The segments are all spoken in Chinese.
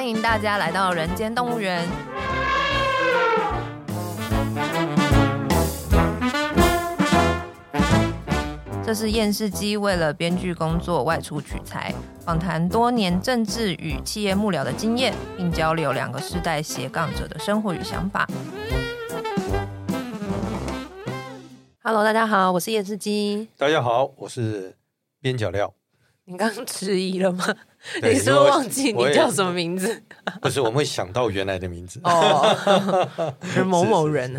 欢迎大家来到人间动物园。这是厌世姬为了编剧工作外出取材，访谈多年政治与企业幕僚的经验，并交流两个世代斜杠者的生活与想法。Hello，大家好，我是厌世姬。大家好，我是边角料。你刚刚迟疑了吗？你是不是忘记你叫什么名字？不是，我们会想到原来的名字哦，是某某人。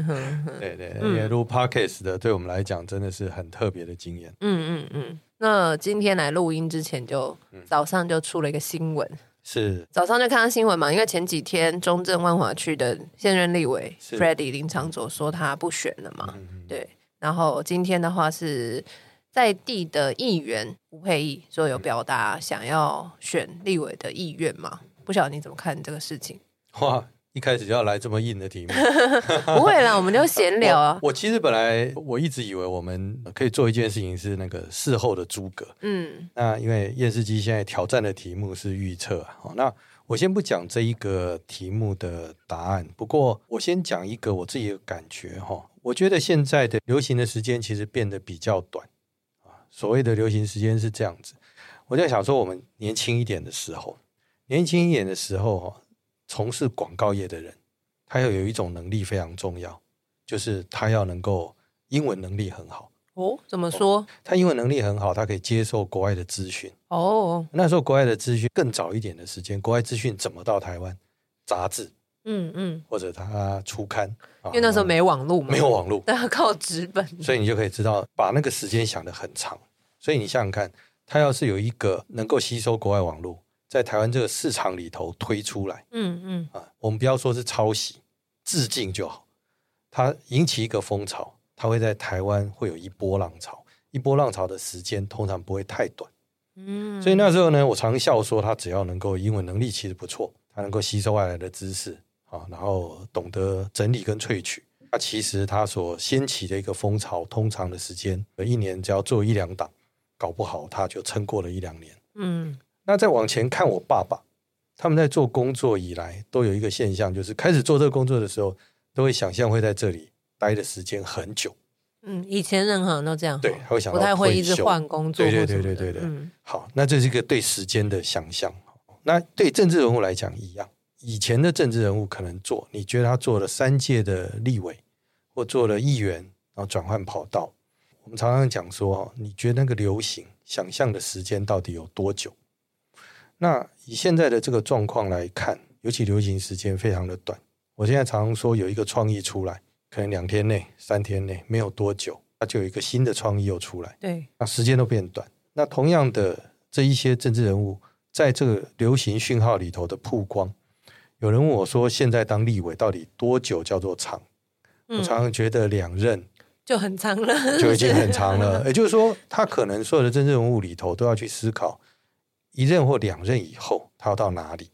对对，因为录 Podcast 的，对我们来讲真的是很特别的经验。嗯嗯嗯。那今天来录音之前，就早上就出了一个新闻，是早上就看到新闻嘛？因为前几天中正万华区的现任立委 Freddy 林长佐说他不选了嘛？对。然后今天的话是。在地的议员吴沛忆说有表达想要选立委的意愿吗？不晓得你怎么看这个事情？哇，一开始就要来这么硬的题目？不会啦，我们就闲聊啊。我，我其实本来我一直以为我们可以做一件事情是那个事后的诸葛。嗯，那因为厌世姬现在挑战的题目是预测啊。那我先不讲这一个题目的答案，不过我先讲一个我自己的感觉哈。我觉得现在的流行的时间其实变得比较短。所谓的流行时间是这样子，我在想说，我们年轻一点的时候，年轻一点的时候，哈，从事广告业的人，他要有一种能力非常重要，就是他要能够英文能力很好。哦，怎么说？他英文能力很好，他可以接受国外的资讯。哦，那时候国外的资讯更早一点的时间，国外资讯怎么到台湾？杂志，嗯嗯，或者他出刊，因为那时候没网络嘛，没有网络，大家靠纸本，所以你就可以知道，把那个时间想得很长。所以你想想看，他要是有一个能够吸收国外网络，在台湾这个市场里头推出来，嗯嗯。啊，我们不要说是抄袭、致敬就好，它引起一个风潮，它会在台湾会有一波浪潮，一波浪潮的时间通常不会太短，嗯，所以那时候呢，我常笑说，他只要能够英文能力其实不错，他能够吸收外来的知识啊，然后懂得整理跟萃取，那其实他所掀起的一个风潮，通常的时间，一年只要做一两档。搞不好他就撑过了一两年。嗯，那再往前看，我爸爸他们在做工作以来，都有一个现象，就是开始做这个工作的时候，都会想象会在这里待的时间很久。嗯，以前任何人都这样，对，他会想不太会一直换工作。对对对对对对。嗯，好，那这是一个对时间的想象。那对政治人物来讲一样，以前的政治人物可能做，你觉得他做了三届的立委，或做了议员，然后转换跑道。我们常常讲说，你觉得那个流行想象的时间到底有多久？那以现在的这个状况来看，尤其流行时间非常的短。我现在常常说，有一个创意出来，可能两天内、三天内没有多久，它就有一个新的创意又出来。对，那时间都变短。那同样的，这一些政治人物在这个流行讯号里头的曝光，有人问我说，现在当立委到底多久叫做长？我常常觉得两任。就很长了，就已经很长了。也就是说，他可能所有的政治人物里头都要去思考，一任或两任以后他要到哪里。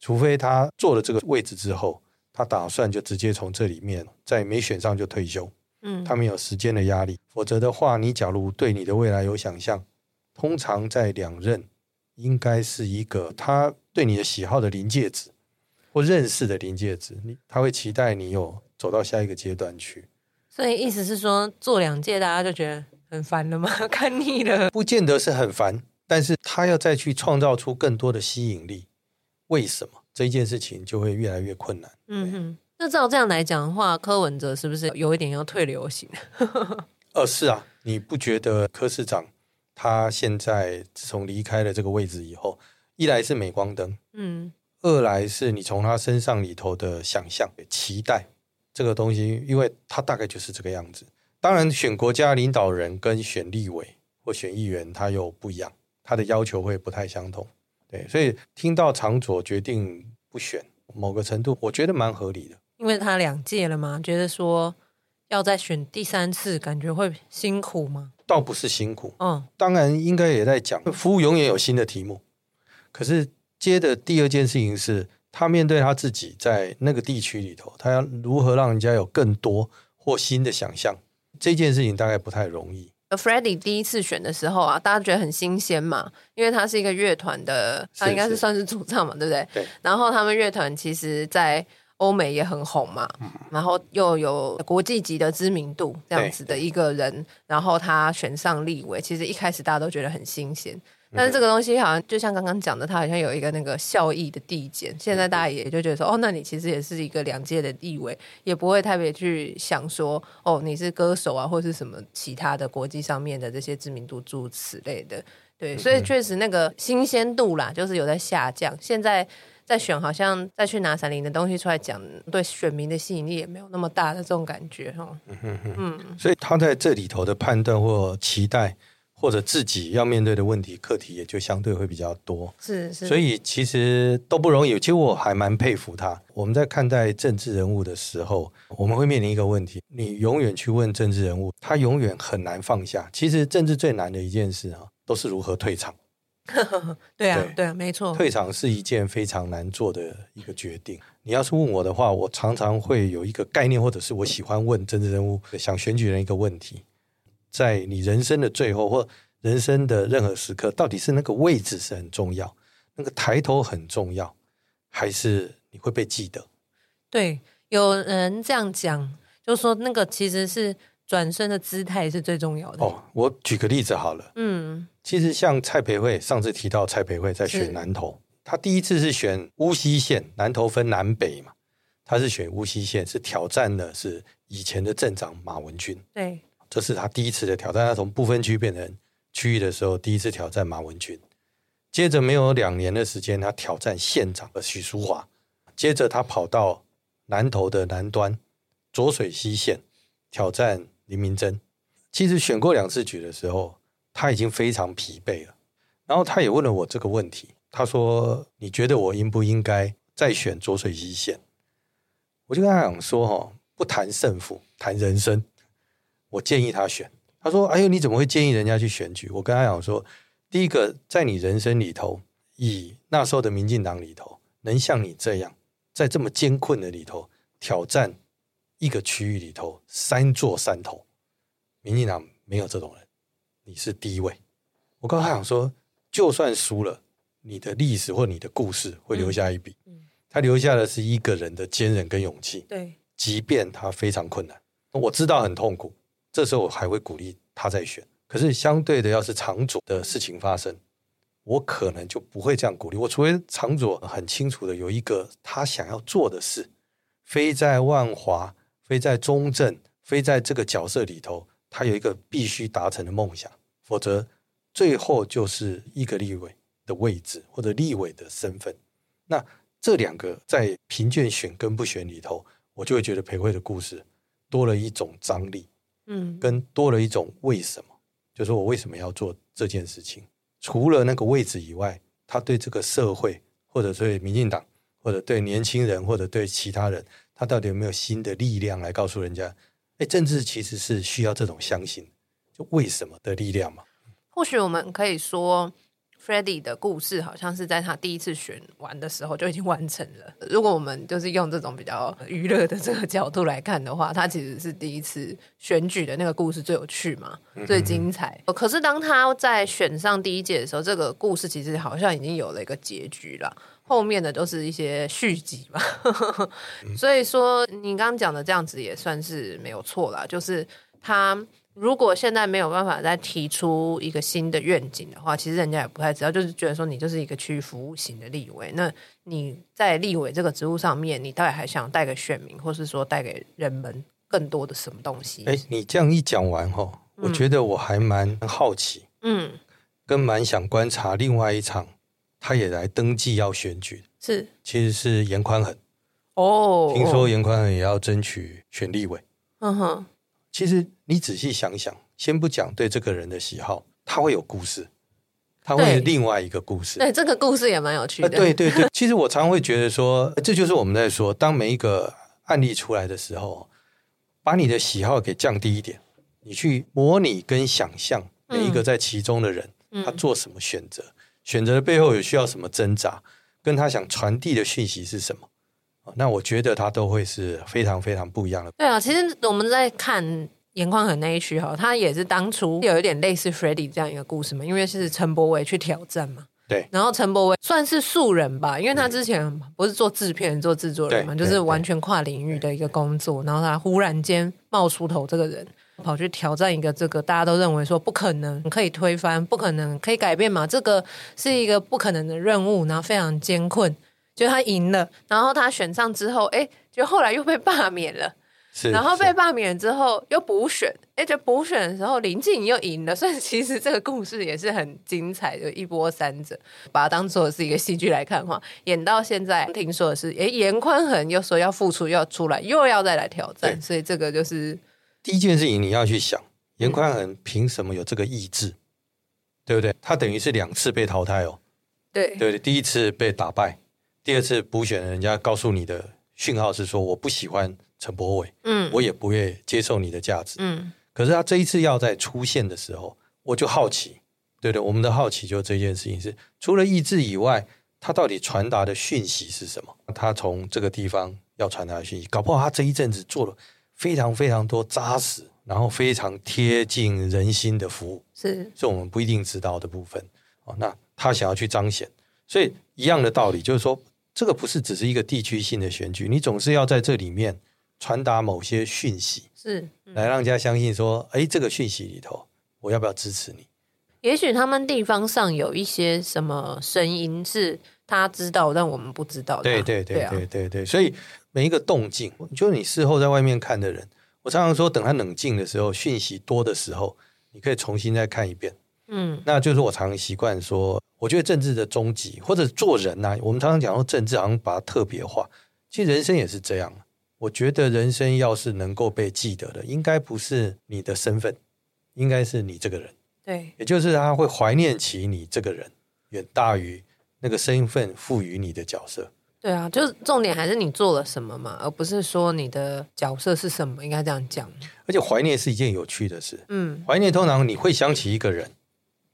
除非他做了这个位置之后，他打算就直接从这里面在没选上就退休。嗯，他没有时间的压力。否则的话，你假如对你的未来有想象，通常在两任应该是一个他对你的喜好的临界值或认识的临界值，你他会期待你有走到下一个阶段去。所以意思是说，做两届大家就觉得很烦了吗？看腻了？不见得是很烦，但是他要再去创造出更多的吸引力，为什么这件事情就会越来越困难？嗯哼，那照这样来讲的话，柯文哲是不是有一点要退流行？呃，是啊，你不觉得柯市长他现在自从离开了这个位置以后，一来是镁光灯，嗯，二来是你从他身上里头的想象、期待。这个东西，因为他大概就是这个样子。当然，选国家领导人跟选立委或选议员，他又不一样，他的要求会不太相同。对，所以听到长佐决定不选，某个程度我觉得蛮合理的。因为他两届了嘛，觉得说要再选第三次，感觉会辛苦吗？倒不是辛苦，嗯，当然应该也在讲，服务永远有新的题目。可是接的第二件事情是。他面对他自己在那个地区里头，他要如何让人家有更多或新的想象，这件事情大概不太容易。Freddie 第一次选的时候啊，大家觉得很新鲜嘛，因为他是一个乐团的，他应该是算是主唱嘛，对不对？对。然后他们乐团其实，在欧美也很红嘛，嗯、然后又有国际级的知名度，这样子的一个人，然后他选上立委，其实一开始大家都觉得很新鲜。但是这个东西好像就像刚刚讲的，它好像有一个那个效益的递减。现在大家也就觉得说，哦，那你其实也是一个两届的地位，也不会特别去想说，哦，你是歌手啊，或是什么其他的国际上面的这些知名度诸如此类的。对，所以确实那个新鲜度啦，就是有在下降。现在在选，好像再去拿闪灵的东西出来讲，对选民的吸引力也没有那么大的这种感觉哈。嗯嗯嗯。所以他在这里头的判断或期待。或者自己要面对的问题课题也就相对会比较多，是是，所以其实都不容易。其实我还蛮佩服他。我们在看待政治人物的时候，我们会面临一个问题：你永远去问政治人物，他永远很难放下。其实政治最难的一件事啊，都是如何退场。对啊，对啊，没错，退场是一件非常难做的一个决定。你要是问我的话，我常常会有一个概念，或者是我喜欢问政治人物想选举人一个问题。在你人生的最后或人生的任何时刻，到底是那个位置是很重要，那个抬头很重要，还是你会被记得？对，有人这样讲，就是说那个其实是转身的姿态是最重要的。哦，我举个例子好了，嗯，其实像蔡培慧上次提到蔡培慧在选南投，他第一次是选乌溪县，南投分南北嘛，他是选乌溪县，是挑战的是以前的镇长马文君，对。这是他第一次的挑战，他从不分区变成区域的时候，第一次挑战马文君。接着没有两年的时间，他挑战县长的许淑华。接着他跑到南投的南端浊水溪县挑战林明珍。其实选过两次举的时候，他已经非常疲惫了。然后他也问了我这个问题，他说：“你觉得我应不应该再选浊水溪县？”我就跟他讲说：“哈，不谈胜负，谈人生。”我建议他选，他说：“哎呦，你怎么会建议人家去选举？”我跟他讲说：“第一个，在你人生里头，以那时候的民进党里头，能像你这样，在这么艰困的里头挑战一个区域里头三座山头，民进党没有这种人，你是第一位。”我告诉他讲说：“就算输了，你的历史或你的故事会留下一笔。嗯嗯、他留下的是一个人的坚韧跟勇气。对，即便他非常困难，我知道很痛苦。”这时候我还会鼓励他再选，可是相对的，要是长左的事情发生，我可能就不会这样鼓励。我除非长左很清楚的有一个他想要做的事，非在万华，非在中正，非在这个角色里头，他有一个必须达成的梦想，否则最后就是一个立委的位置或者立委的身份。那这两个在贫贱选跟不选里头，我就会觉得培慧的故事多了一种张力。嗯，跟多了一种为什么，就是我为什么要做这件事情？除了那个位置以外，他对这个社会，或者对民进党，或者对年轻人，或者对其他人，他到底有没有新的力量来告诉人家？哎，政治其实是需要这种相信，就为什么的力量嘛。或许我们可以说。Freddie 的故事好像是在他第一次选完的时候就已经完成了。如果我们就是用这种比较娱乐的这个角度来看的话，他其实是第一次选举的那个故事最有趣嘛，最精彩。可是当他在选上第一届的时候，这个故事其实好像已经有了一个结局了，后面的都是一些续集嘛。所以说，你刚刚讲的这样子也算是没有错啦，就是他。如果现在没有办法再提出一个新的愿景的话，其实人家也不太知道，就是觉得说你就是一个区域服务型的立委。那你在立委这个职务上面，你到底还想带给选民，或是说带给人们更多的什么东西？哎，你这样一讲完哈，我觉得我还蛮好奇，嗯，跟蛮想观察另外一场，他也来登记要选举，是，其实是严宽恒哦，听说严宽恒也要争取选立委，嗯哼。其实你仔细想想，先不讲对这个人的喜好，他会有故事，他会有另外一个故事。对，对这个故事也蛮有趣的。对对对，其实我常会觉得说，这就是我们在说，当每一个案例出来的时候，把你的喜好给降低一点，你去模拟跟想象每一个在其中的人，嗯、他做什么选择，嗯、选择的背后有需要什么挣扎，跟他想传递的讯息是什么。那我觉得他都会是非常非常不一样的。对啊，其实我们在看颜宽恒那一区哈，他也是当初有一点类似 Freddie 这样一个故事嘛，因为是陈柏伟去挑战嘛。对。然后陈柏伟算是素人吧，因为他之前不是做制片、做制作人嘛，就是完全跨领域的一个工作。然后他忽然间冒出头这个人，跑去挑战一个这个大家都认为说不可能可以推翻、不可能可以改变嘛，这个是一个不可能的任务，然后非常艰困。就他赢了，然后他选上之后，哎，就后来又被罢免了。是，然后被罢免之后又补选，哎，就补选的时候林静又赢了，所以其实这个故事也是很精彩，就一波三折。把它当做是一个戏剧来看的话，演到现在听说的是，哎，严宽恒又说要复出，又要出来，又要再来挑战，所以这个就是第一件事情你要去想，严宽恒凭什么有这个意志，嗯、对不对？他等于是两次被淘汰哦，对对，第一次被打败，第二次补选，人家告诉你的讯号是说我不喜欢。陈柏伟，嗯，我也不会接受你的价值，嗯。可是他这一次要再出现的时候，我就好奇，对对，我们的好奇就这件事情是，除了意志以外，他到底传达的讯息是什么？他从这个地方要传达的讯息，搞不好他这一阵子做了非常非常多扎实，然后非常贴近人心的服务，是，是我们不一定知道的部分。哦，那他想要去彰显，所以一样的道理，就是说，这个不是只是一个地区性的选举，你总是要在这里面。传达某些讯息是、嗯、来让人家相信说，哎，这个讯息里头，我要不要支持你？也许他们地方上有一些什么声音是他知道，但我们不知道的。对对对对对对，所以每一个动静，就是你事后在外面看的人，我常常说，等他冷静的时候，讯息多的时候，你可以重新再看一遍。嗯，那就是我常常习惯说，我觉得政治的终极或者做人呐、啊，我们常常讲说政治好像把它特别化，其实人生也是这样。我觉得人生要是能够被记得的，应该不是你的身份，应该是你这个人。对，也就是他会怀念起你这个人，远大于那个身份赋予你的角色。对啊，就是重点还是你做了什么嘛，而不是说你的角色是什么，应该这样讲。而且怀念是一件有趣的事。嗯，怀念通常你会想起一个人，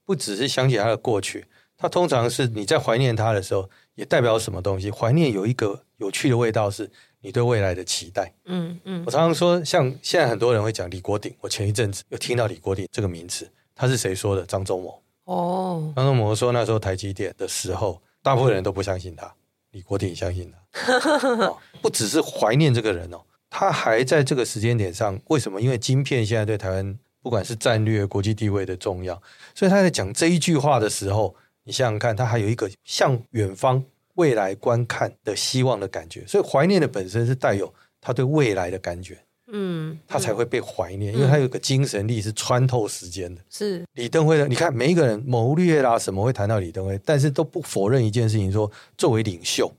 不只是想起他的过去，他通常是你在怀念他的时候，也代表什么东西？怀念有一个有趣的味道是。你对未来的期待，嗯嗯，我常常说，像现在很多人会讲李国鼎，我前一阵子又听到李国鼎这个名词，他是谁说的？张忠谋。哦，张忠谋说那时候台积电的时候，大部分人都不相信他，李国鼎相信他。哦，不只是怀念这个人哦，他还在这个时间点上，为什么？因为晶片现在对台湾不管是战略、国际地位的重要，所以他在讲这一句话的时候，你想想看，他还有一个向远方。未来观看的希望的感觉，所以怀念的本身是带有他对未来的感觉，嗯，他才会被怀念，嗯、因为他有个精神力是穿透时间的。是李登辉的，你看每一个人谋略啦什么会谈到李登辉，但是都不否认一件事情说，说作为领袖，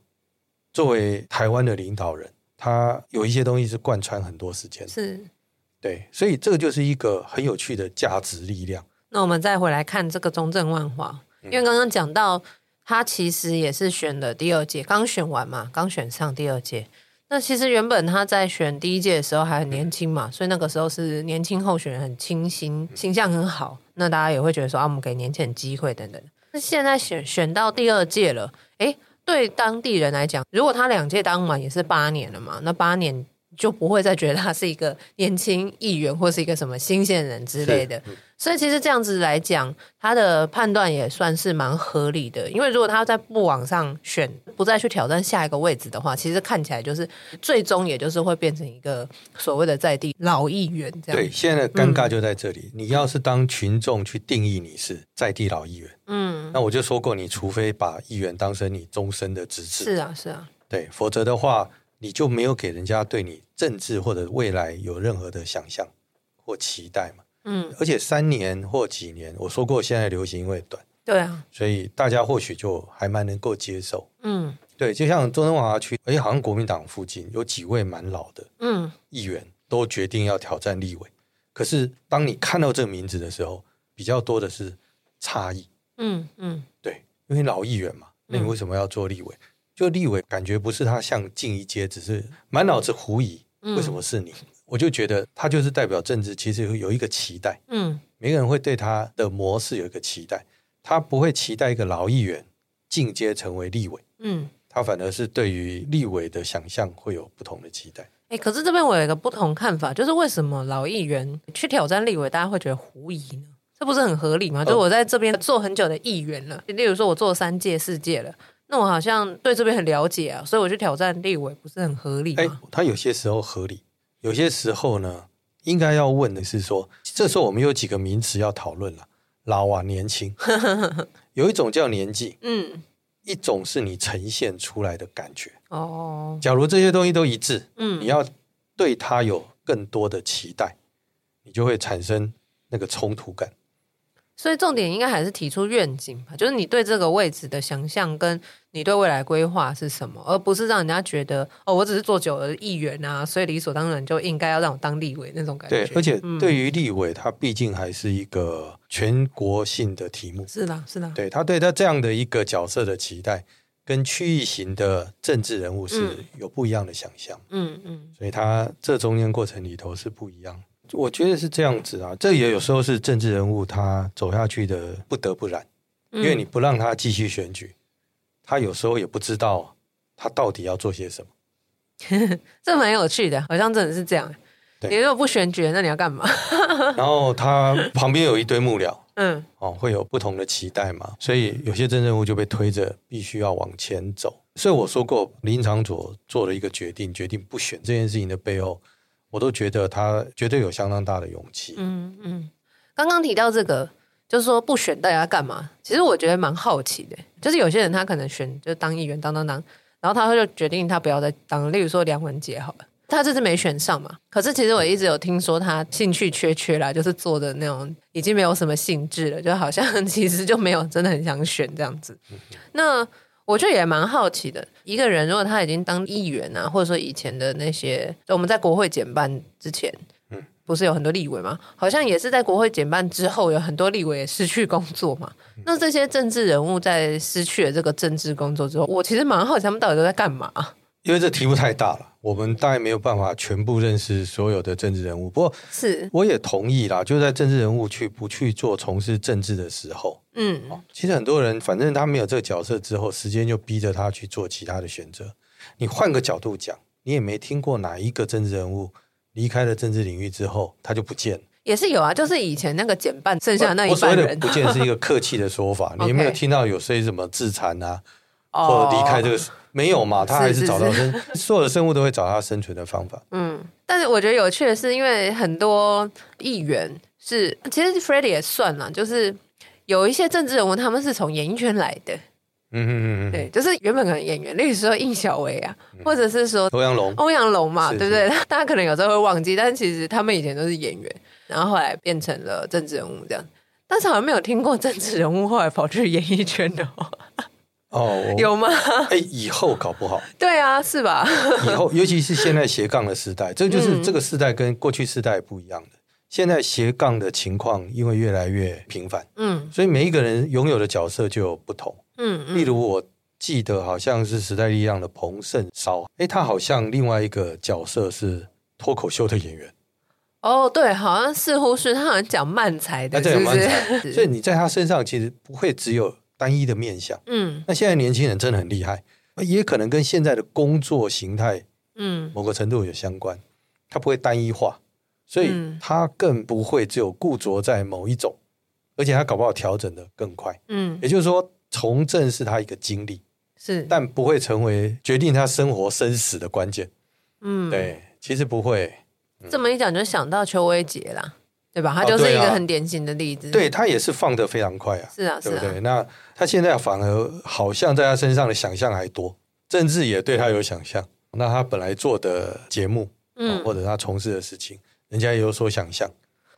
作为台湾的领导人，他有一些东西是贯穿很多时间的。是，对，所以这个就是一个很有趣的价值力量。那我们再回来看这个中正万华，因为刚刚讲到。他其实也是选的第二届，刚选完嘛，刚选上第二届。那其实原本他在选第一届的时候还很年轻嘛，所以那个时候是年轻候选人很清新，形象很好。那大家也会觉得说啊，我们给年轻人机会等等。那现在选选到第二届了，诶，对当地人来讲，如果他两届当完也是八年了嘛，那八年。就不会再觉得他是一个年轻议员或是一个什么新鲜人之类的，所以其实这样子来讲，他的判断也算是蛮合理的。因为如果他在不往上选，不再去挑战下一个位置的话，其实看起来就是最终也就是会变成一个所谓的在地老议员这样。对，现在的尴尬就在这里。嗯，你要是当群众去定义你是在地老议员，嗯，那我就说过，你除非把议员当成你终身的职责，是啊，是啊，对，否则的话。你就没有给人家对你政治或者未来有任何的想象或期待嘛？嗯，而且三年或几年，我说过现在流行因为短，对啊，所以大家或许就还蛮能够接受。嗯，对，就像中正万华区，哎，好像国民党附近有几位蛮老的，嗯，议员都决定要挑战立委。可是当你看到这个名字的时候，比较多的是差异。嗯嗯，对，因为老议员嘛，那你为什么要做立委？嗯就立委感觉不是他像进一阶，只是满脑子狐疑，为什么是你？嗯、我就觉得他就是代表政治，其实有一个期待。嗯，每个人会对他的模式有一个期待，他不会期待一个老议员进阶成为立委。嗯，他反而是对于立委的想象会有不同的期待。哎，可是这边我有一个不同看法，就是为什么老议员去挑战立委，大家会觉得狐疑呢？这不是很合理吗？就是我在这边做很久的议员了，例如说我做三届、四届了，那我好像对这边很了解啊，所以我去挑战立委，不是很合理吗？哎，他有些时候合理，有些时候呢，应该要问的是说，这时候我们有几个名词要讨论了：老啊，年轻，有一种叫年纪，嗯。一种是你呈现出来的感觉哦。假如这些东西都一致，嗯，你要对他有更多的期待，你就会产生那个冲突感。所以重点应该还是提出愿景吧，就是你对这个位置的想象，跟你对未来规划是什么，而不是让人家觉得哦，我只是做久了的议员啊，所以理所当然就应该要让我当立委那种感觉。对，而且对于立委，他毕竟还是一个全国性的题目。是的，是的。对，他对他这样的一个角色的期待，跟区域型的政治人物是有不一样的想象。嗯嗯，所以他这中间过程里头是不一样。我觉得是这样子啊，这也有时候是政治人物他走下去的不得不然，因为你不让他继续选举，他有时候也不知道他到底要做些什么。这蛮有趣的，好像真的是这样。对你如果不选举，那你要干嘛？然后他旁边有一堆幕僚，嗯，哦，会有不同的期待嘛，所以有些政治人物就被推着必须要往前走。所以我说过，林长佐做了一个决定，决定不选这件事情的背后。我都觉得他绝对有相当大的勇气。嗯嗯，刚刚提到这个，就是说不选大家干嘛？其实我觉得蛮好奇的，就是有些人他可能选就当议员当当当，然后他就决定他不要再当。例如说梁文杰好了，他这次没选上嘛，可是其实我一直有听说他兴趣缺缺啦，就是做的那种已经没有什么兴致了，就好像其实就没有真的很想选这样子。那。我觉得也蛮好奇的，一个人如果他已经当议员啊，或者说以前的那些，我们在国会减半之前，嗯，不是有很多立委吗？好像也是在国会减半之后，有很多立委也失去工作嘛。那这些政治人物在失去了这个政治工作之后，我其实蛮好奇他们到底都在干嘛。因为这题目太大了，我们大概没有办法全部认识所有的政治人物。不过，是我也同意啦，就在政治人物去不去做从事政治的时候，嗯，其实很多人反正他没有这个角色之后，时间就逼着他去做其他的选择。你换个角度讲，你也没听过哪一个政治人物离开了政治领域之后，他就不见了。也是有啊，就是以前那个减半剩下的那一半人，不见是一个客气的说法。你有没有听到有谁什么自残啊，或者离开这个？没有嘛，他还是找到生，所有的生物都会找他生存的方法。嗯，但是我觉得有趣的是，因为很多议员是，其实 Freddy 也算了，就是有一些政治人物，他们是从演艺圈来的。嗯嗯嗯嗯对，就是原本可能演员，例如说应小薇啊，或者是说欧阳龙，欧阳龙嘛，是是对不对？大家可能有时候会忘记，但是其实他们以前都是演员，然后后来变成了政治人物这样。但是好像没有听过政治人物后来跑去演艺圈的话。哦，有吗？哎，以后搞不好。对啊，是吧？以后，尤其是现在斜杠的时代，这就是这个时代跟过去时代不一样的。嗯、现在斜杠的情况因为越来越频繁，嗯，所以每一个人拥有的角色就有不同。嗯，嗯例如我记得好像是时代力量的彭盛绍，哎，他好像另外一个角色是脱口秀的演员。哦，对，好像似乎是他好像讲慢才的，是不是？所以你在他身上其实不会只有。单一的面向，嗯，那现在年轻人真的很厉害，也可能跟现在的工作形态，嗯，某个程度有相关。他不会单一化，所以他更不会只有固着在某一种，而且他搞不好调整的更快，嗯，也就是说，从政是他一个经历，是，但不会成为决定他生活生死的关键，嗯，对，其实不会。这么一讲，就想到邱威杰啦。对吧？他就是一个很典型的例子。对，他也是放的非常快啊。是啊，对不对？那他现在反而好像在他身上的想象还多，政治也对他有想象。那他本来做的节目，嗯，或者他从事的事情，人家也有所想象。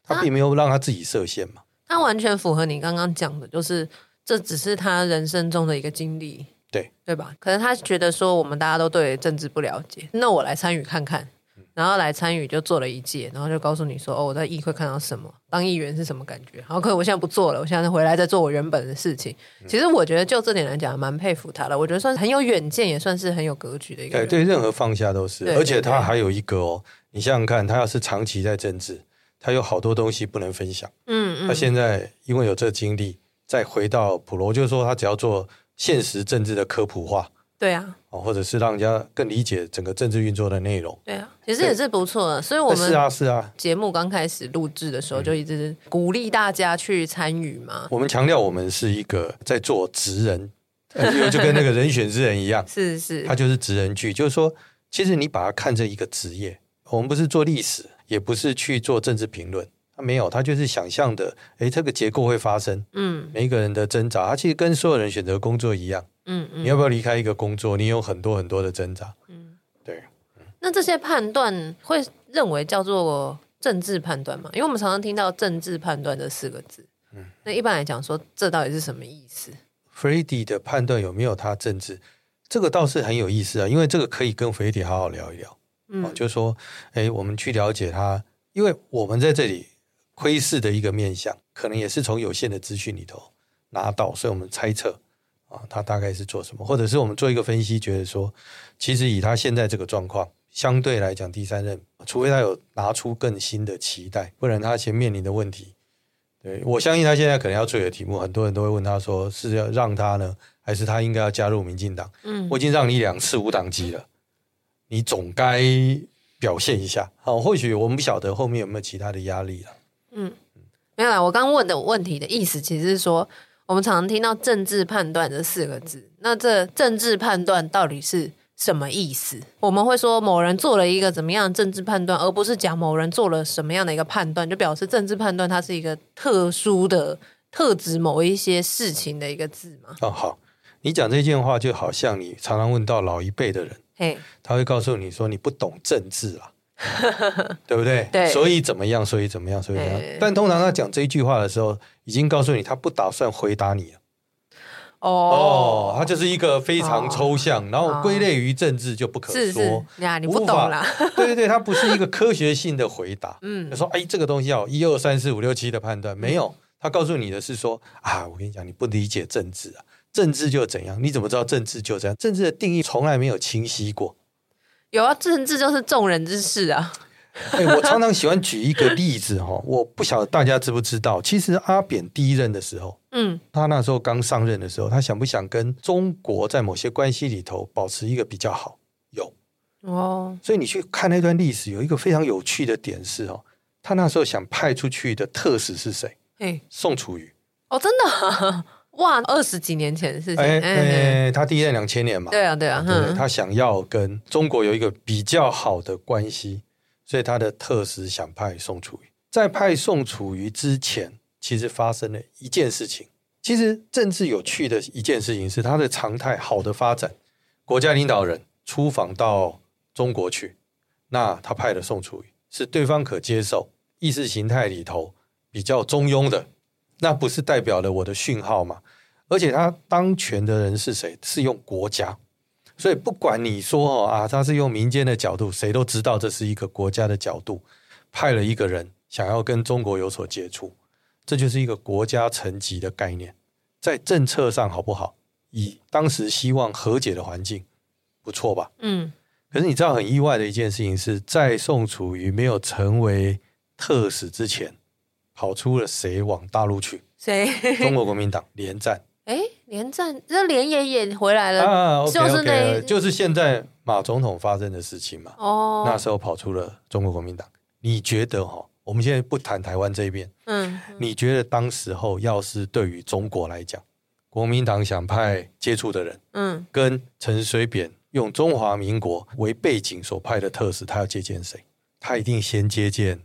他并没有让他自己设限嘛。他完全符合你刚刚讲的，就是这只是他人生中的一个经历，对对吧？可能他觉得说我们大家都对政治不了解，那我来参与看看。然后来参与就做了一届，然后就告诉你说：“哦，我在议会看到什么，当议员是什么感觉。”好，可是我现在不做了，我现在回来再做我原本的事情。其实我觉得就这点来讲，蛮佩服他的。我觉得算是很有远见，也算是很有格局的一个人。对，对，任何放下都是。而且他还有一个哦，你想想看，他要是长期在政治，他有好多东西不能分享。嗯嗯。他现在因为有这个经历，再回到普罗，就是说他只要做现实政治的科普化，对啊，哦，或者是让人家更理解整个政治运作的内容。对啊，其实也是不错的。所以我们是啊是啊，节目刚开始录制的时候就一直鼓励大家去参与嘛。我们强调我们是一个在做职人，就跟那个人选之人一样，是是，他就是职人剧，就是说，其实你把它看成一个职业。我们不是做历史，也不是去做政治评论。他没有，他就是想象的，诶，这个结构会发生，嗯，每一个人的挣扎，他其实跟所有人选择工作一样，嗯嗯，你要不要离开一个工作？你有很多很多的挣扎，嗯，对。那这些判断会认为叫做政治判断吗？因为我们常常听到“政治判断”这四个字，嗯，那一般来讲说，这到底是什么意思？Freddy 的判断有没有他政治？这个倒是很有意思啊，因为这个可以跟 Freddy 好好聊一聊，嗯，就是说，哎，我们去了解他，因为我们在这里。窥视的一个面向，可能也是从有限的资讯里头拿到，所以我们猜测啊，他大概是做什么，或者是我们做一个分析，觉得说，其实以他现在这个状况，相对来讲，第三任，除非他有拿出更新的期待，不然他前面临的问题，对，我相信他现在可能要做的题目，很多人都会问他说，是要让他呢，还是他应该要加入民进党？嗯，我已经让你两次无党籍了，你总该表现一下。好，或许我们不晓得后面有没有其他的压力了。嗯，没有啦。我刚问的问题的意思，其实是说，我们常常听到“政治判断”这四个字，那这政治判断到底是什么意思？我们会说某人做了一个怎么样的政治判断，而不是讲某人做了什么样的一个判断，就表示政治判断它是一个特殊的、特指某一些事情的一个字嘛？哦，好，你讲这件话，就好像你常常问到老一辈的人，嘿，他会告诉你说你不懂政治啦。对不对？对，所以怎么样？所以怎么样？所以怎么样？但通常他讲这一句话的时候，已经告诉你他不打算回答你了。哦，哦，他就是一个非常抽象，哦、然后归类于政治就不可说。是是呀，你不懂啦。对对对，他不是一个科学性的回答。嗯，就说：“哎，这个东西要一二三四五六七的判断，没有。他告诉你的是说啊，我跟你讲，你不理解政治啊，政治就怎样？你怎么知道政治就这样？政治的定义从来没有清晰过。”有啊，政治就是众人之事啊。哎，我常常喜欢举一个例子哈，我不晓得大家知不知道，其实阿扁第一任的时候，嗯，他那时候刚上任的时候，他想不想跟中国在某些关系里头保持一个比较好？有哦，所以你去看那段历史，有一个非常有趣的点是哦，他那时候想派出去的特使是谁？哎，宋楚瑜。哦，真的。哇，二十几年前的事情。哎哎，他第一任两千年嘛。对啊，对啊。对，他想要跟中国有一个比较好的关系，所以他的特使想派宋楚瑜。在派宋楚瑜之前，其实发生了一件事情。其实政治有趣的一件事情是，他的常态好的发展，国家领导人出访到中国去，那他派了宋楚瑜是对方可接受，意识形态里头比较中庸的。那不是代表了我的讯号嘛？而且他当权的人是谁？是用国家，所以不管你说哦啊，他是用民间的角度，谁都知道这是一个国家的角度，派了一个人想要跟中国有所接触，这就是一个国家层级的概念，在政策上好不好？以当时希望和解的环境，不错吧？嗯。可是你知道很意外的一件事情是在宋楚瑜没有成为特使之前。跑出了谁往大陆去？谁？中国国民党连战。哎，连战，这连也也回来了啊！就是那，就是现在马总统发生的事情嘛。哦，那时候跑出了中国国民党。你觉得哈？我们现在不谈台湾这边。嗯。你觉得当时候要是对于中国来讲，国民党想派接触的人，嗯，跟陈水扁用中华民国为背景所派的特使，他要接见谁？他一定先接见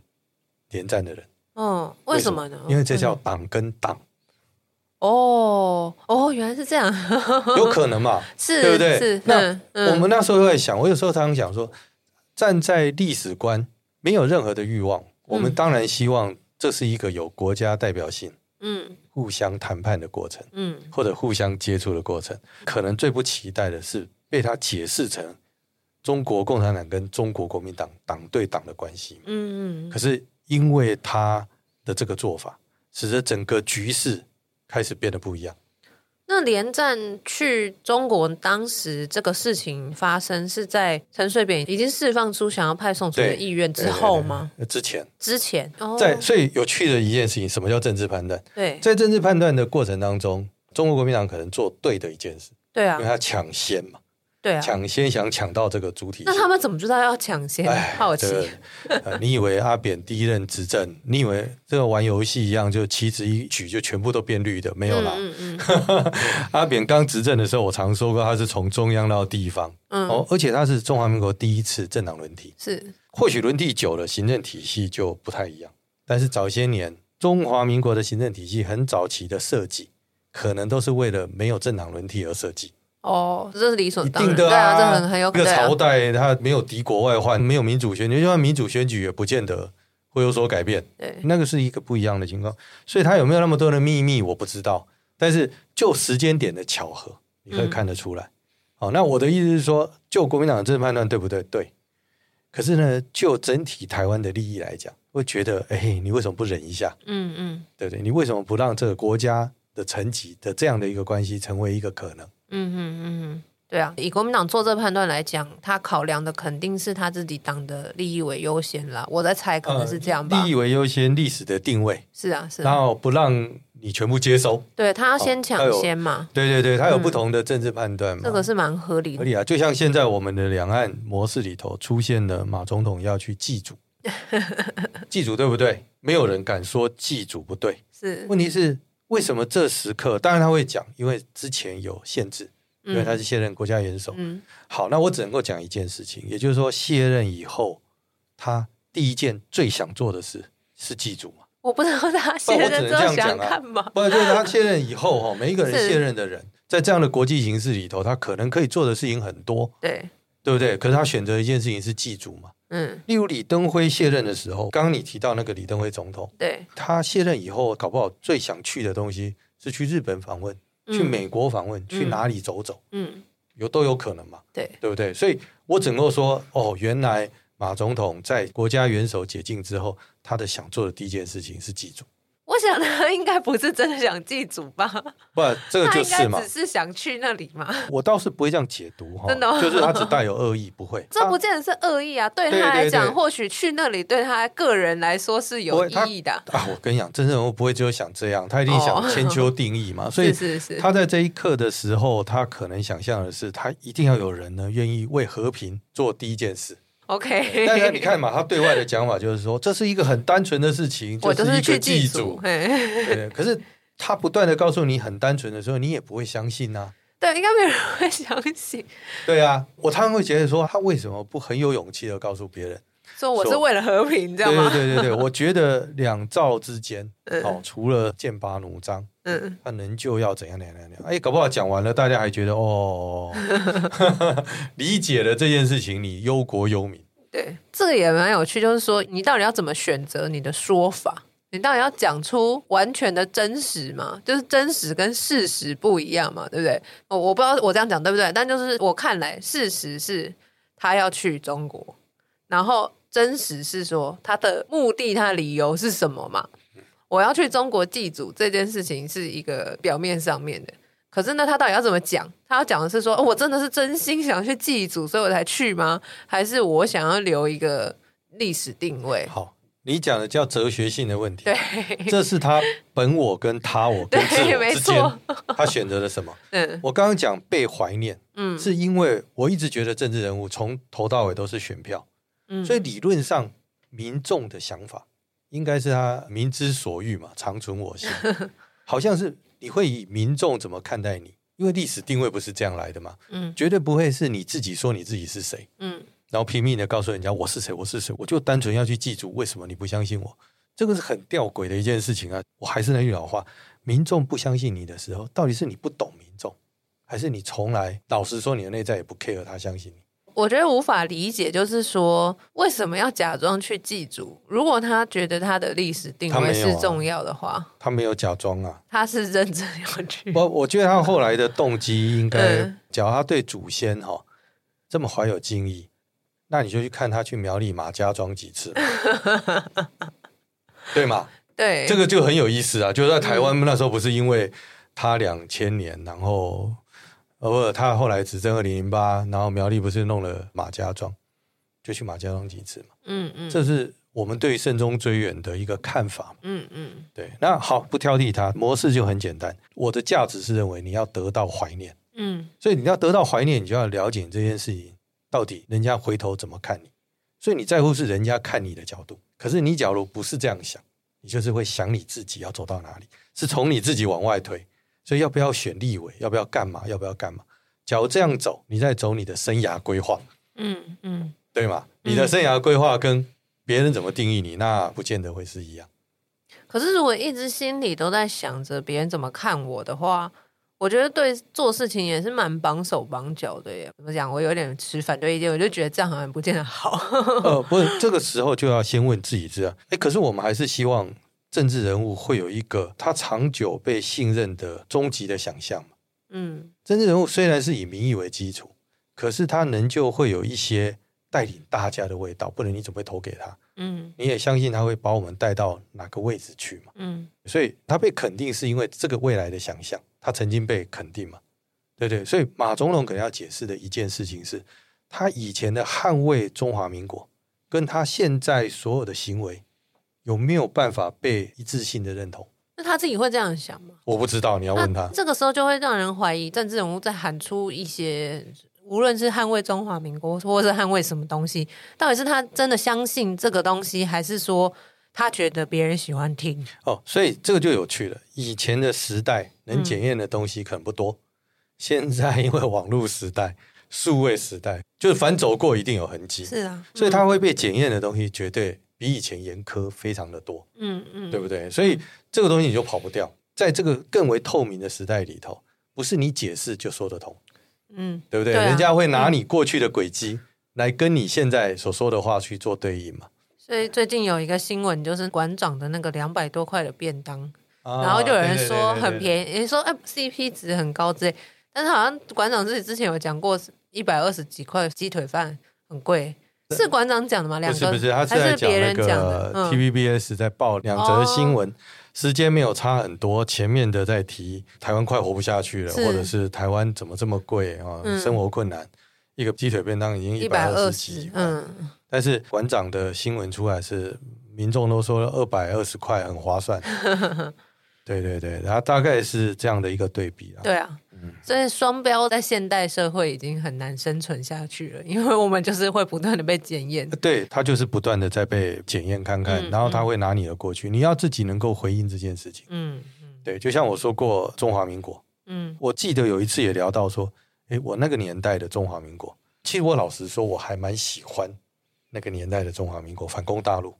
连战的人。嗯，为什么呢？因为这叫党跟党。哦哦，原来是这样，有可能嘛？是，对不对？是。那我们那时候在想，我有时候常常想说，站在历史观，没有任何的欲望，我们当然希望这是一个有国家代表性，嗯，互相谈判的过程，嗯，或者互相接触的过程。可能最不期待的是被他解释成中国共产党跟中国国民党党对党的关系。嗯嗯。可是。因为他的这个做法，使得整个局势开始变得不一样。那连战去中国，当时这个事情发生是在陈水扁已经释放出想要派宋楚瑜的意愿之后吗？之前，之前，在所以有趣的一件事情，什么叫政治判断？对，在政治判断的过程当中，中国国民党可能做对的一件事，对啊，因为他抢先嘛，对啊，抢先想抢到这个主体。那他们怎么知道要抢先？好奇、这个呃。你以为阿扁第一任执政，你以为这个玩游戏一样，就棋子一举就全部都变绿的？没有啦。嗯嗯嗯、阿扁刚执政的时候，我常说过，他是从中央到地方。嗯。哦，而且他是中华民国第一次政党轮替。是。或许轮替久了，行政体系就不太一样。但是早些年，中华民国的行政体系很早期的设计，可能都是为了没有政党轮替而设计。哦，这是理所当然的啊！这很很有可能。一个朝代它没有敌国外患，没有民主选举，就算民主选举也不见得会有所改变。对，那个是一个不一样的情况。所以它有没有那么多的秘密，我不知道。但是就时间点的巧合，你可以看得出来。好、嗯哦，那我的意思是说，就国民党的政治判断对不对？对。可是呢，就整体台湾的利益来讲，会觉得，哎，你为什么不忍一下？嗯嗯，对不对？你为什么不让这个国家的层级的这样的一个关系成为一个可能？嗯嗯嗯嗯，对啊，以国民党做这判断来讲，他考量的肯定是他自己党的利益为优先啦。我在猜，可能是这样吧。呃、利益为优先，历史的定位是啊是啊，然后不让你全部接收，对他要先抢先嘛。对对对，他有不同的政治判断嘛，嗯、这个是蛮合理的。合理啊，就像现在我们的两岸模式里头出现了马总统要去祭祖，祭祖对不对？没有人敢说祭祖不对。是，问题是。为什么这时刻？当然他会讲，因为之前有限制，因为他是卸任国家元首。嗯，好，那我只能够讲一件事情，也就是说卸任以后，他第一件最想做的事是祭祖嘛？我不知道他卸任之后想干嘛？不，就是他卸任以后哈，每一个人卸任的人，在这样的国际形势里头，他可能可以做的事情很多，对，对不对？可是他选择一件事情是祭祖嘛？嗯，例如李登辉卸任的时候，刚刚你提到那个李登辉总统，对，他卸任以后，搞不好最想去的东西是去日本访问，嗯、去美国访问，嗯、去哪里走走，嗯，有都有可能嘛，对，对不对？所以我只能够说，哦，原来马总统在国家元首解禁之后，他的想做的第一件事情是祭祖。我想他应该不是真的想祭祖吧？不，这个就是嘛，只是想去那里嘛。我倒是不会这样解读哈，真的、哦，就是他只带有恶意，不会。这不见得是恶意啊，对他来讲，对对对，或许去那里对他个人来说是有意义的啊。我跟你讲，真正人物不会只有想这样，他一定想千秋定义嘛。哦、所以，是是是，他在这一刻的时候，他可能想象的是，他一定要有人呢，愿意为和平做第一件事。OK，但是你看嘛，他对外的讲法就是说，这是一个很单纯的事情，我就是一个祭祖。对，可是他不断的告诉你很单纯的时候，你也不会相信呐、啊。对，应该没有人会相信。对啊，我常常会觉得说，他为什么不很有勇气的告诉别人，说我是为了和平，这样吗？对对对对，我觉得两赵之间，哦，除了剑拔弩张，嗯，他能就要怎样怎样怎样？哎，搞不好讲完了，大家还觉得哦，理解了这件事情，你忧国忧民。对，这个也蛮有趣，就是说，你到底要怎么选择你的说法？你到底要讲出完全的真实吗？就是真实跟事实不一样嘛，对不对？我我不知道我这样讲对不对，但就是我看来，事实是他要去中国，然后真实是说他的目的、他的理由是什么嘛？我要去中国祭祖这件事情是一个表面上面的。可是呢，他到底要怎么讲？他要讲的是说，哦，我真的是真心想去祭祖，所以我才去吗？还是我想要留一个历史定位？好，你讲的叫哲学性的问题。对，这是他本我跟他我跟自我之间，他选择了什么？嗯，我刚刚讲被怀念，嗯，是因为我一直觉得政治人物从头到尾都是选票，嗯，所以理论上民众的想法应该是他民之所欲嘛，常存我心，好像是。你会以民众怎么看待你？因为历史定位不是这样来的嘛，嗯，绝对不会是你自己说你自己是谁，嗯，然后拼命的告诉人家我是谁，我是谁，我就单纯要去记住为什么你不相信我，这个是很吊诡的一件事情啊！我还是那句老话，民众不相信你的时候，到底是你不懂民众，还是你从来老实说你的内在也不 care 他相信你？我觉得无法理解，就是说为什么要假装去祭祖？如果他觉得他的历史定位是重要的话，他没有假装啊，他是认真要去。我我觉得他后来的动机应该，假如他对祖先哈这么怀有敬意，那你就去看他去苗栗马家庄几次，对吗？对，这个就很有意思啊！就在台湾那时候，不是因为他两千年，然后。偶尔他后来执政二零零八，然后苗栗不是弄了马家庄，就去马家庄几次嘛。嗯嗯，这是我们对慎终追远的一个看法。嗯嗯，对。那好，不挑剔他，模式就很简单。我的价值是认为你要得到怀念。嗯，所以你要得到怀念，你就要了解这件事情到底人家回头怎么看你。所以你在乎是人家看你的角度，可是你假如不是这样想，你就是会想你自己要走到哪里，是从你自己往外推。所以要不要选立委？要不要干嘛？要不要干嘛？假如这样走，你在走你的生涯规划。嗯嗯，对吗？你的生涯规划跟别人怎么定义你，那不见得会是一样。可是如果一直心里都在想着别人怎么看我的话，我觉得对做事情也是蛮绑手绑脚的耶。怎么讲？我有点持反对意见，我就觉得这样好像不见得好。呃，不是，这个时候就要先问自己这样。哎，可是我们还是希望政治人物会有一个他长久被信任的终极的想象。嗯，政治人物虽然是以民意为基础，可是他仍旧会有一些带领大家的味道。不然你怎么会投给他？嗯，你也相信他会把我们带到哪个位置去嘛？嗯，所以他被肯定是因为这个未来的想象。他曾经被肯定嘛？对对，所以马总统可能要解释的一件事情是，他以前的捍卫中华民国，跟他现在所有的行为，有没有办法被一致性的认同？那他自己会这样想吗？我不知道，你要问他。这个时候就会让人怀疑，政治人物在喊出一些，无论是捍卫中华民国，或者是捍卫什么东西，到底是他真的相信这个东西，还是说？他觉得别人喜欢听哦，所以这个就有趣了。以前的时代能检验的东西可能不多，嗯、现在因为网络时代、数位时代，就是凡走过一定有痕迹。是啊，嗯、所以他会被检验的东西绝对比以前严苛非常的多。嗯嗯，对不对？所以这个东西你就跑不掉。在这个更为透明的时代里头，不是你解释就说得通。嗯，对不对？对啊、人家会拿你过去的轨迹来跟你现在所说的话去做对应嘛。所以最近有一个新闻，就是馆长的那个两百多块的便当，啊、然后就有人说很便宜，也说哎 CP 值很高之类，但是好像馆长自己之前有讲过，一百二十几块鸡腿饭很贵，是馆长讲的吗？两个？不是不是，他是在讲那个 TVBS 在报两则新闻，嗯、时间没有差很多，前面的在提台湾快活不下去了，或者是台湾怎么这么贵啊，嗯、生活困难，一个鸡腿便当已经一百二十几，嗯。但是馆长的新闻出来是，民众都说二百二十块很划算，对对对，然后大概是这样的一个对比啊。对啊，嗯，所以双标在现代社会已经很难生存下去了，因为我们就是会不断的被检验。对，他就是不断的在被检验看看，嗯、然后他会拿你的过去，嗯、你要自己能够回应这件事情。嗯嗯，对，就像我说过中华民国，嗯，我记得有一次也聊到说，哎，我那个年代的中华民国，其实我老实说，我还蛮喜欢。那个年代的中华民国反攻大陆，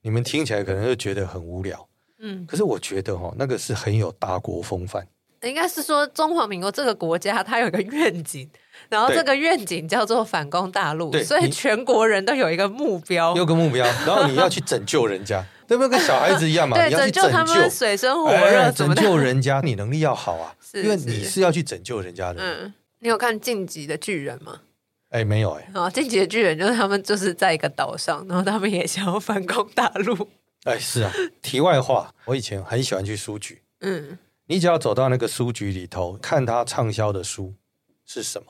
你们听起来可能就觉得很无聊，嗯，可是我觉得哈，那个是很有大国风范。应该是说中华民国这个国家，它有一个愿景，然后这个愿景叫做反攻大陆，所以全国人都有一个目标，有个目标，然后你要去拯救人家，对不对？跟小孩子一样嘛，对你要去拯救他们水深火热，哎、拯救人家，你能力要好啊，因为你是要去拯救人家的。嗯，你有看《晋级的巨人》吗？哎，没有哎。啊，进击的巨人就是他们就是在一个岛上，然后他们也想要反攻大陆。哎，是啊。题外话，我以前很喜欢去书局。嗯，你只要走到那个书局里头，看他畅销的书是什么，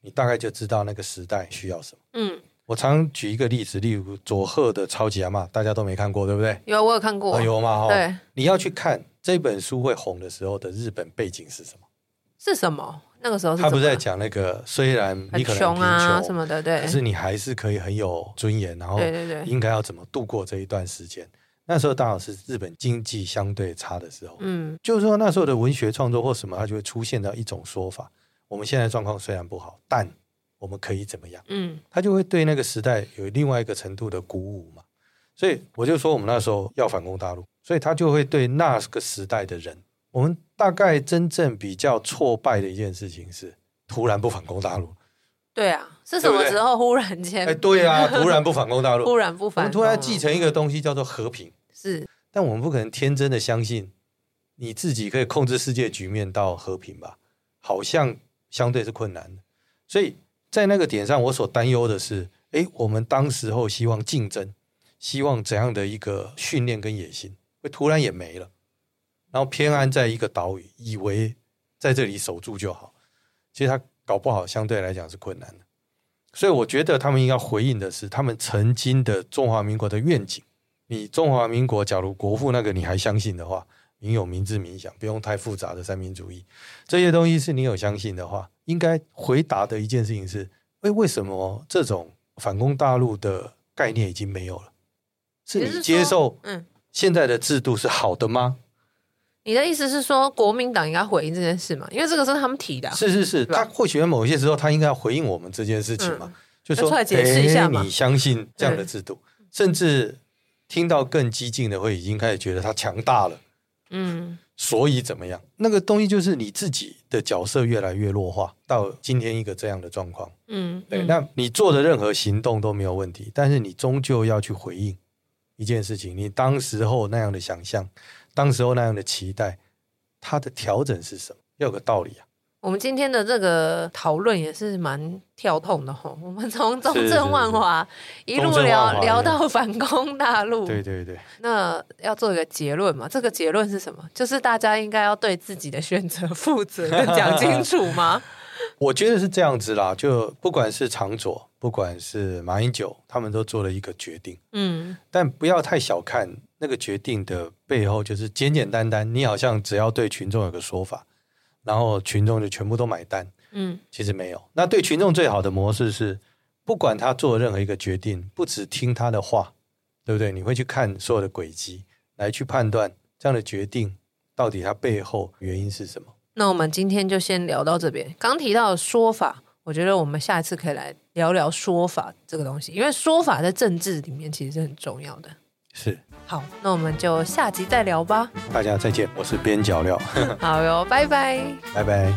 你大概就知道那个时代需要什么。嗯，我常举一个例子，例如佐贺的超级阿嬷，大家都没看过，对不对？有，我有看过。哦、有吗？对，你要去看这本书会红的时候的日本背景是什么？是什么？那个时候他不是在讲那个，虽然你可能贫穷啊什么的，对，可是你还是可以很有尊严，然后应该要怎么度过这一段时间？那时候刚好是日本经济相对差的时候，嗯，就是说那时候的文学创作或什么，它就会出现到一种说法：我们现在状况虽然不好，但我们可以怎么样？嗯，他就会对那个时代有另外一个程度的鼓舞嘛。所以我就说我们那时候要反攻大陆，所以他就会对那个时代的人。我们大概真正比较挫败的一件事情是，突然不反攻大陆。对啊，是什么时候忽然间？哎，对啊，突然不反攻大陆，突然不反攻，突然继承一个东西叫做和平。是，但我们不可能天真的相信你自己可以控制世界局面到和平吧？好像相对是困难的。所以在那个点上，我所担忧的是，哎，我们当时候希望竞争，希望怎样的一个训练跟野心，会突然也没了。然后偏安在一个岛屿，以为在这里守住就好，其实他搞不好相对来讲是困难的。所以我觉得他们应该回应的是他们曾经的中华民国的愿景。你中华民国假如国父那个你还相信的话，民有、民治、民享，不用太复杂的三民主义，这些东西是你有相信的话，应该回答的一件事情是：哎，为什么这种反攻大陆的概念已经没有了？是你接受嗯现在的制度是好的吗？你的意思是说，国民党应该回应这件事吗？因为这个是他们提的、啊。是是是，他或许在某一些时候，他应该要回应我们这件事情嘛？嗯、就说，出来解释一下嘛。你相信这样的制度，甚至听到更激进的，会已经开始觉得他强大了。嗯，所以怎么样？那个东西就是你自己的角色越来越弱化，到今天一个这样的状况。嗯，对。那你做的任何行动都没有问题，但是你终究要去回应一件事情，你当时候那样的想象。当时候那样的期待，它的调整是什么？要有个道理啊。我们今天的这个讨论也是蛮跳痛的吼。我们从中正万华一路聊聊到反攻大陆。对对对。那要做一个结论嘛？这个结论是什么？就是大家应该要对自己的选择负责，讲清楚吗？我觉得是这样子啦。就不管是长左，不管是马英九，他们都做了一个决定。嗯。但不要太小看。那个决定的背后，就是简简单单，你好像只要对群众有个说法，然后群众就全部都买单。嗯，其实没有。那对群众最好的模式是，不管他做任何一个决定，不只听他的话，对不对？你会去看所有的轨迹，来去判断这样的决定到底它背后原因是什么。那我们今天就先聊到这边。刚提到的说法，我觉得我们下一次可以来聊聊说法这个东西，因为说法在政治里面其实是很重要的。是。好，那我们就下集再聊吧。大家再见，我是边角料。好哟，拜拜，拜拜。